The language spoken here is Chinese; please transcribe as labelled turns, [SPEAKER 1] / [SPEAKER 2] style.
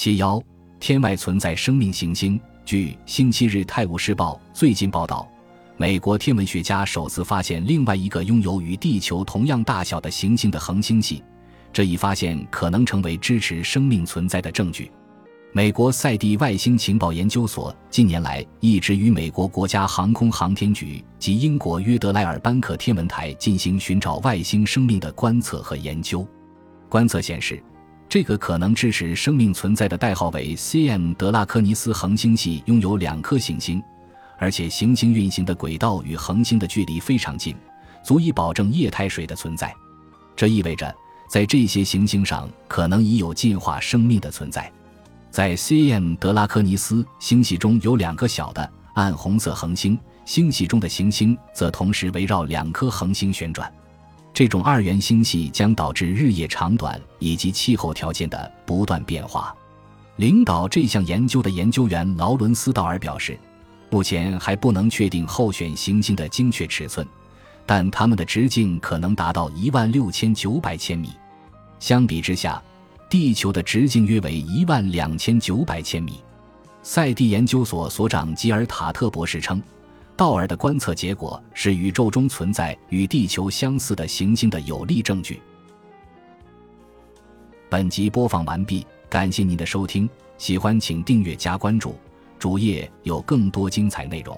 [SPEAKER 1] 七幺，天外存在生命行星。据星期日《泰晤士报》最近报道，美国天文学家首次发现另外一个拥有与地球同样大小的行星的恒星系，这一发现可能成为支持生命存在的证据。美国赛地外星情报研究所近年来一直与美国国家航空航天局及英国约德莱尔班克天文台进行寻找外星生命的观测和研究。观测显示，这个可能支持生命存在的代号为 C.M. 德拉科尼斯恒星系拥有两颗行星，而且行星运行的轨道与恒星的距离非常近，足以保证液态水的存在。这意味着，在这些行星上可能已有进化生命的存在。在 C.M. 德拉科尼斯星系中有两个小的暗红色恒星，星系中的行星则同时围绕两颗恒星旋转。这种二元星系将导致日夜长短以及气候条件的不断变化。领导这项研究的研究员劳伦斯·道尔表示，目前还不能确定候选行星的精确尺寸，但它们的直径可能达到一万六千九百千米。相比之下，地球的直径约为一万两千九百千米。赛地研究所所长吉尔塔特博士称，道尔的观测结果是宇宙中存在与地球相似的行星的有力证据。本集播放完毕，感谢您的收听，喜欢请订阅加关注，主页有更多精彩内容。